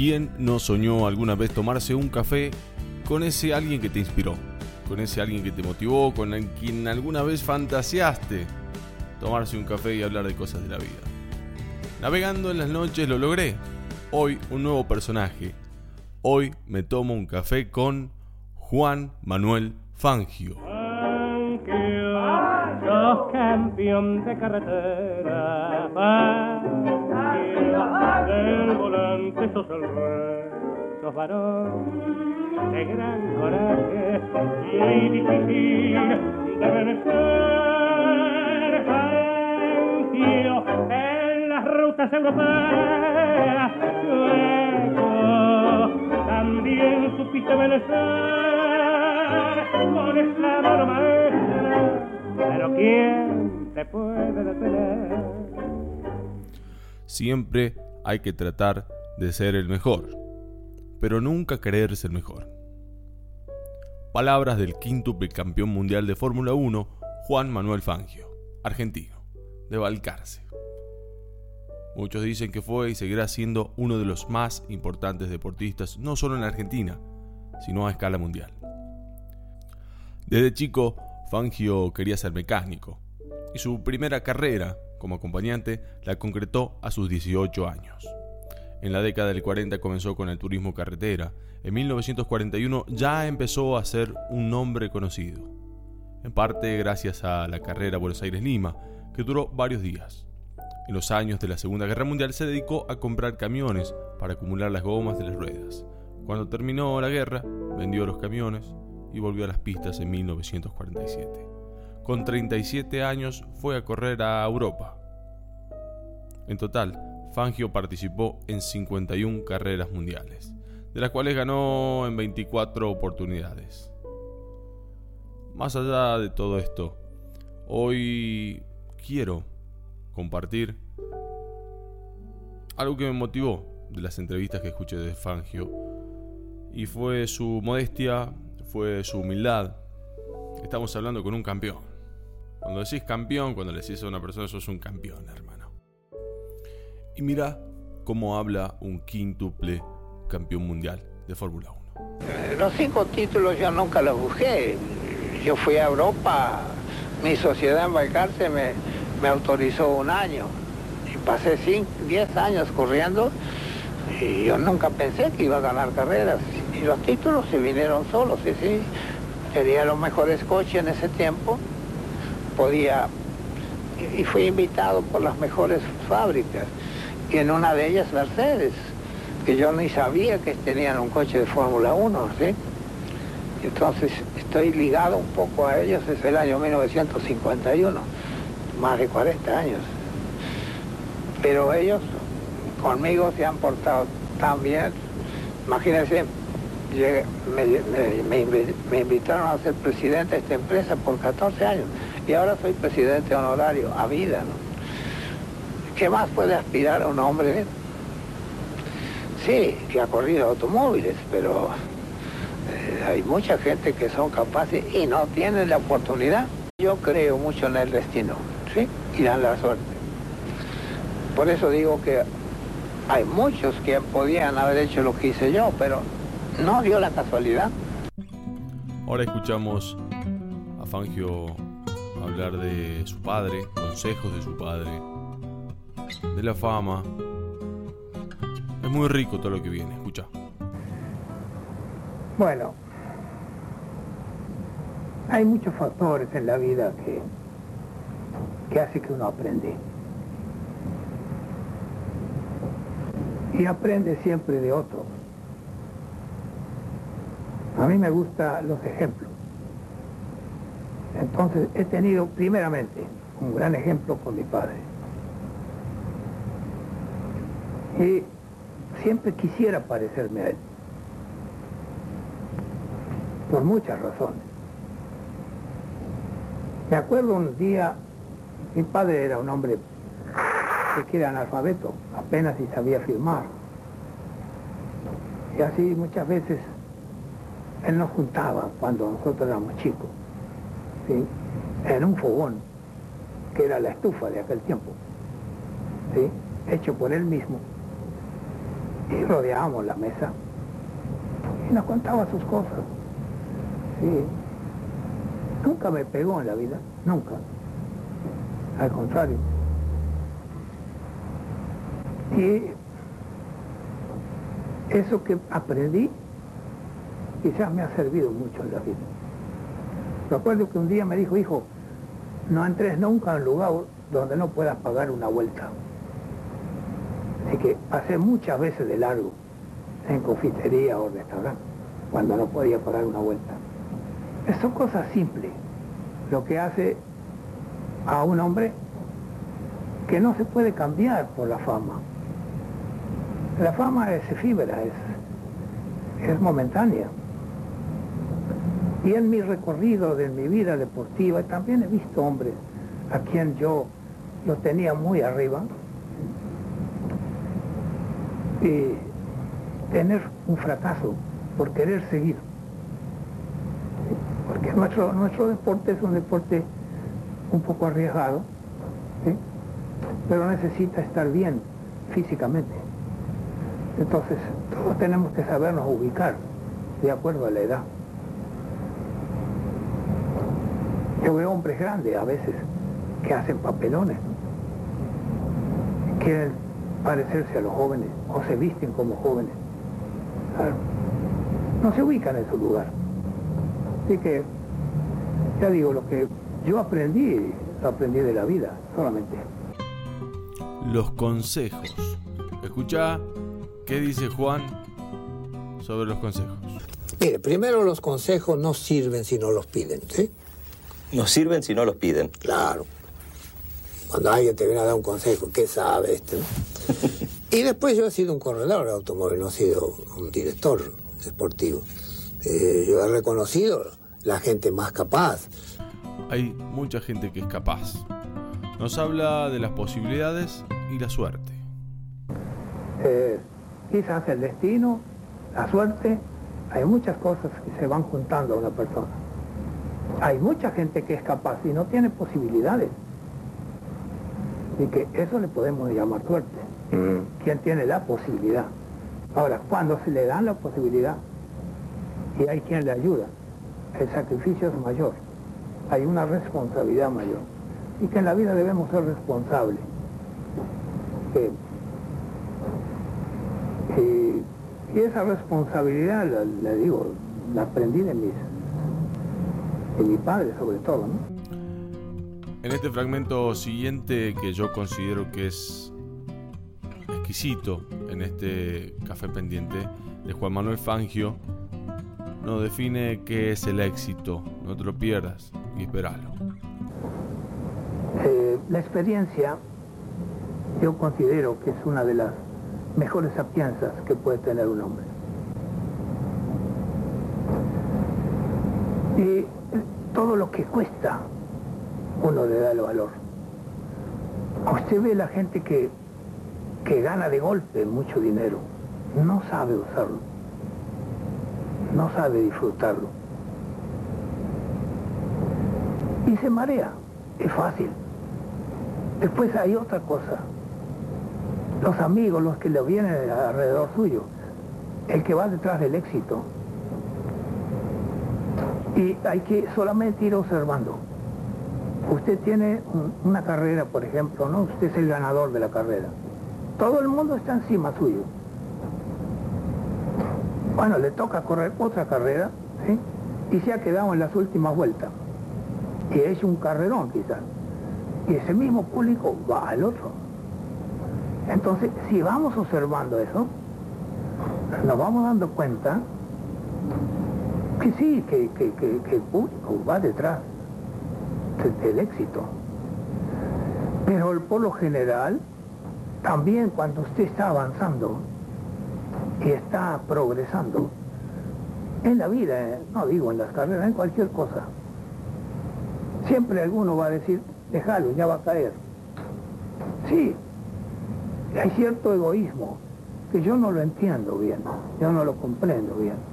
¿Quién no soñó alguna vez tomarse un café con ese alguien que te inspiró? Con ese alguien que te motivó, con quien alguna vez fantaseaste tomarse un café y hablar de cosas de la vida. Navegando en las noches lo logré. Hoy un nuevo personaje. Hoy me tomo un café con Juan Manuel Fangio. Fangio, de carretera. Del volante sos el rey. Sos varón de gran coraje y difícil de vencer. En las rutas europeas. Luego, también supiste vencer con esa mano pero ¿quién te puede detener? Siempre hay que tratar de ser el mejor, pero nunca creerse el mejor. Palabras del quíntuple campeón mundial de Fórmula 1, Juan Manuel Fangio, argentino, de Balcarce. Muchos dicen que fue y seguirá siendo uno de los más importantes deportistas, no solo en Argentina, sino a escala mundial. Desde chico, Fangio quería ser mecánico, y su primera carrera como acompañante la concretó a sus 18 años. En la década del 40 comenzó con el turismo carretera. En 1941 ya empezó a ser un nombre conocido. En parte gracias a la carrera Buenos Aires-Lima, que duró varios días. En los años de la Segunda Guerra Mundial se dedicó a comprar camiones para acumular las gomas de las ruedas. Cuando terminó la guerra, vendió los camiones y volvió a las pistas en 1947. Con 37 años fue a correr a Europa. En total, Fangio participó en 51 carreras mundiales, de las cuales ganó en 24 oportunidades. Más allá de todo esto, hoy quiero compartir algo que me motivó de las entrevistas que escuché de Fangio y fue su modestia fue su humildad. Estamos hablando con un campeón. Cuando decís campeón, cuando le decís a una persona, sos un campeón, hermano. Y mira cómo habla un quíntuple campeón mundial de Fórmula 1. Eh, los cinco títulos yo nunca los busqué. Yo fui a Europa, mi sociedad en Balcarce me, me autorizó un año. Y pasé 10 años corriendo y yo nunca pensé que iba a ganar carreras. Y los títulos se vinieron solos, sí, sí. Tenía los mejores coches en ese tiempo. Podía... Y fui invitado por las mejores fábricas. Y en una de ellas Mercedes, que yo ni sabía que tenían un coche de Fórmula 1, ¿sí? Entonces estoy ligado un poco a ellos desde el año 1951, más de 40 años. Pero ellos conmigo se han portado tan bien. Imagínense, me, invitaron a ser presidente de esta empresa por 14 años y ahora soy presidente honorario a vida. ¿Qué más puede aspirar a un hombre? Sí, que ha corrido automóviles, pero eh, hay mucha gente que son capaces y no tienen la oportunidad. Yo creo mucho en el destino, ¿sí? Y en la suerte. Por eso digo que hay muchos que podían haber hecho lo que hice yo, pero no dio la casualidad. Ahora escuchamos a Fangio hablar de su padre, consejos de su padre, de la fama. Es muy rico todo lo que viene, escucha. Bueno, hay muchos factores en la vida que, que hace que uno aprende. Y aprende siempre de otro. A mí me gustan los ejemplos. Entonces he tenido primeramente un gran ejemplo con mi padre. Y siempre quisiera parecerme a él. Por muchas razones. Me acuerdo un día, mi padre era un hombre que era analfabeto, apenas si sabía firmar. Y así muchas veces él nos juntaba cuando nosotros éramos chicos, en un fogón, que era la estufa de aquel tiempo, hecho por él mismo. y rodeábamos la mesa y nos contaba sus cosas. Nunca me pegó en la vida, nunca. Al contrario. Y eso que aprendí quizás me ha servido mucho en la vida. Recuerdo que un día me dijo, hijo, no entres nunca en un lugar donde no puedas pagar una vuelta. Así que pasé muchas veces de largo en confitería o restaurante cuando no podía pagar una vuelta. Son cosas simples, lo que hace a un hombre que no se puede cambiar por la fama. La fama es efímera, es, es momentánea. Y en mi recorrido de mi vida deportiva también he visto hombres a quien yo lo tenía muy arriba y tener un fracaso por querer seguir. Porque nuestro, nuestro deporte es un deporte un poco arriesgado, pero necesita estar bien físicamente. Entonces, todos tenemos que sabernos ubicar de acuerdo a la edad. Yo veo hombres grandes a veces que hacen papelones, quieren parecerse a los jóvenes o se visten como jóvenes. No se ubican en su lugar. Así que, ya digo, lo que yo aprendí, lo aprendí de la vida solamente. Los consejos. Escucha qué dice Juan sobre los consejos. Mire, primero los consejos no sirven si no los piden, ¿sí? No sirven si no los piden. Claro. Cuando alguien te viene a dar un consejo, ¿qué sabe este? y después yo he sido un corredor de automóvil, no he sido un director deportivo. Eh, yo he reconocido la gente más capaz. Hay mucha gente que es capaz. Nos habla de las posibilidades y la suerte. Eh, quizás el destino, la suerte, hay muchas cosas que se van juntando a una persona. Hay mucha gente que es capaz y no tiene posibilidades. Y que eso le podemos llamar suerte. Mm. Quien tiene la posibilidad. Ahora, cuando se le dan la posibilidad y hay quien le ayuda, el sacrificio es mayor. Hay una responsabilidad mayor. Y que en la vida debemos ser responsables. y, esa responsabilidad, le digo, la aprendí de mis de mi padre sobre todo. En este fragmento siguiente que yo considero que es exquisito en este café pendiente de Juan Manuel Fangio, nos define qué es el éxito. No te lo pierdas y esperalo. Eh, la experiencia yo considero que es una de las mejores sapienzas que puede tener un hombre. Y todo lo que cuesta, uno le da el valor. Usted ve la gente que, que gana de golpe mucho dinero, no sabe usarlo, no sabe disfrutarlo. Y se marea, es fácil. Después hay otra cosa. Los amigos, los que le vienen alrededor suyo, el que va detrás del éxito, y hay que solamente ir observando. Usted tiene una carrera, por ejemplo, ¿no? Usted es el ganador de la carrera. Todo el mundo está encima suyo. Bueno, le toca correr otra carrera, ¿sí? Y se ha quedado en las últimas vueltas. Y es un carrerón quizás. Y ese mismo público va al otro. Entonces, si vamos observando eso, nos vamos dando cuenta que sí, que, el público va detrás del éxito. Pero por lo general, también cuando usted está avanzando y está progresando, en la vida, eh, no digo en las carreras, en cualquier cosa, siempre alguno va a decir, déjalo, ya va a caer. Sí, hay cierto egoísmo que yo no lo entiendo bien, yo no lo comprendo bien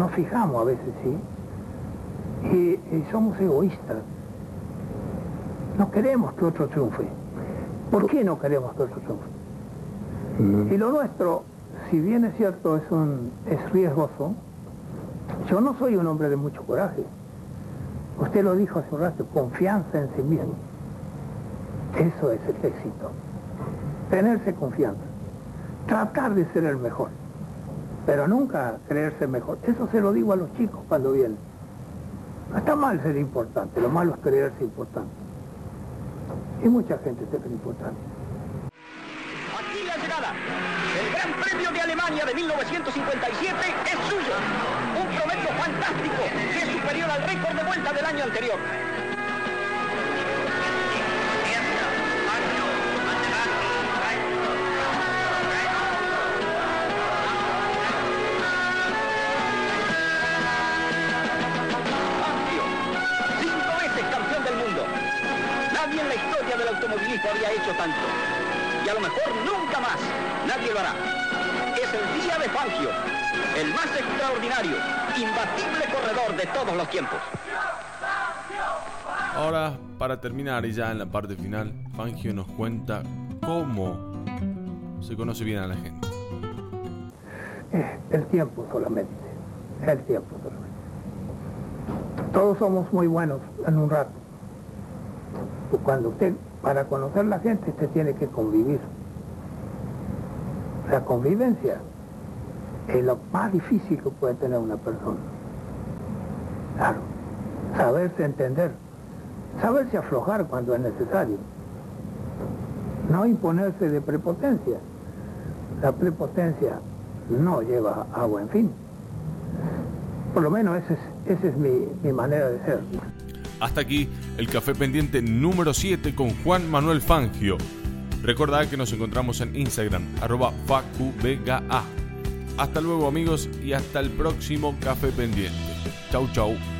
nos fijamos a veces, ¿sí? Y, somos egoístas. No queremos que otro triunfe. ¿Por qué no queremos que otro triunfe? Y lo nuestro, si bien es cierto, es, un, es riesgoso, yo no soy un hombre de mucho coraje. Usted lo dijo hace un rato, confianza en sí mismo. Eso es el éxito. Tenerse confianza. Tratar de ser el mejor. Pero nunca creerse mejor. Eso se lo digo a los chicos cuando vienen. No está mal ser importante, lo malo es creerse importante. Y mucha gente se cree importante. Aquí la llegada. El Gran Premio de Alemania de 1957 es suyo. Un promedio fantástico que es superior al récord de vuelta del año anterior. Tanto. Y a lo mejor nunca más nadie lo hará. Es el día de Fangio, el más extraordinario, imbatible corredor de todos los tiempos. Ahora, para terminar y ya en la parte final, Fangio nos cuenta cómo se conoce bien a la gente. Eh, El tiempo solamente. El tiempo solamente. Todos somos muy buenos en un rato. Cuando usted, para conocer la gente, usted tiene que convivir. La convivencia es lo más difícil que puede tener una persona. Claro. Saberse entender. Saberse aflojar cuando es necesario. No imponerse de prepotencia. La prepotencia no lleva a buen fin. Por lo menos esa es, mi manera de ser. Hasta aquí el café pendiente número 7 con Juan Manuel Fangio. Recordad que nos encontramos en Instagram, arroba. Hasta luego amigos y hasta el próximo café pendiente. Chau chau.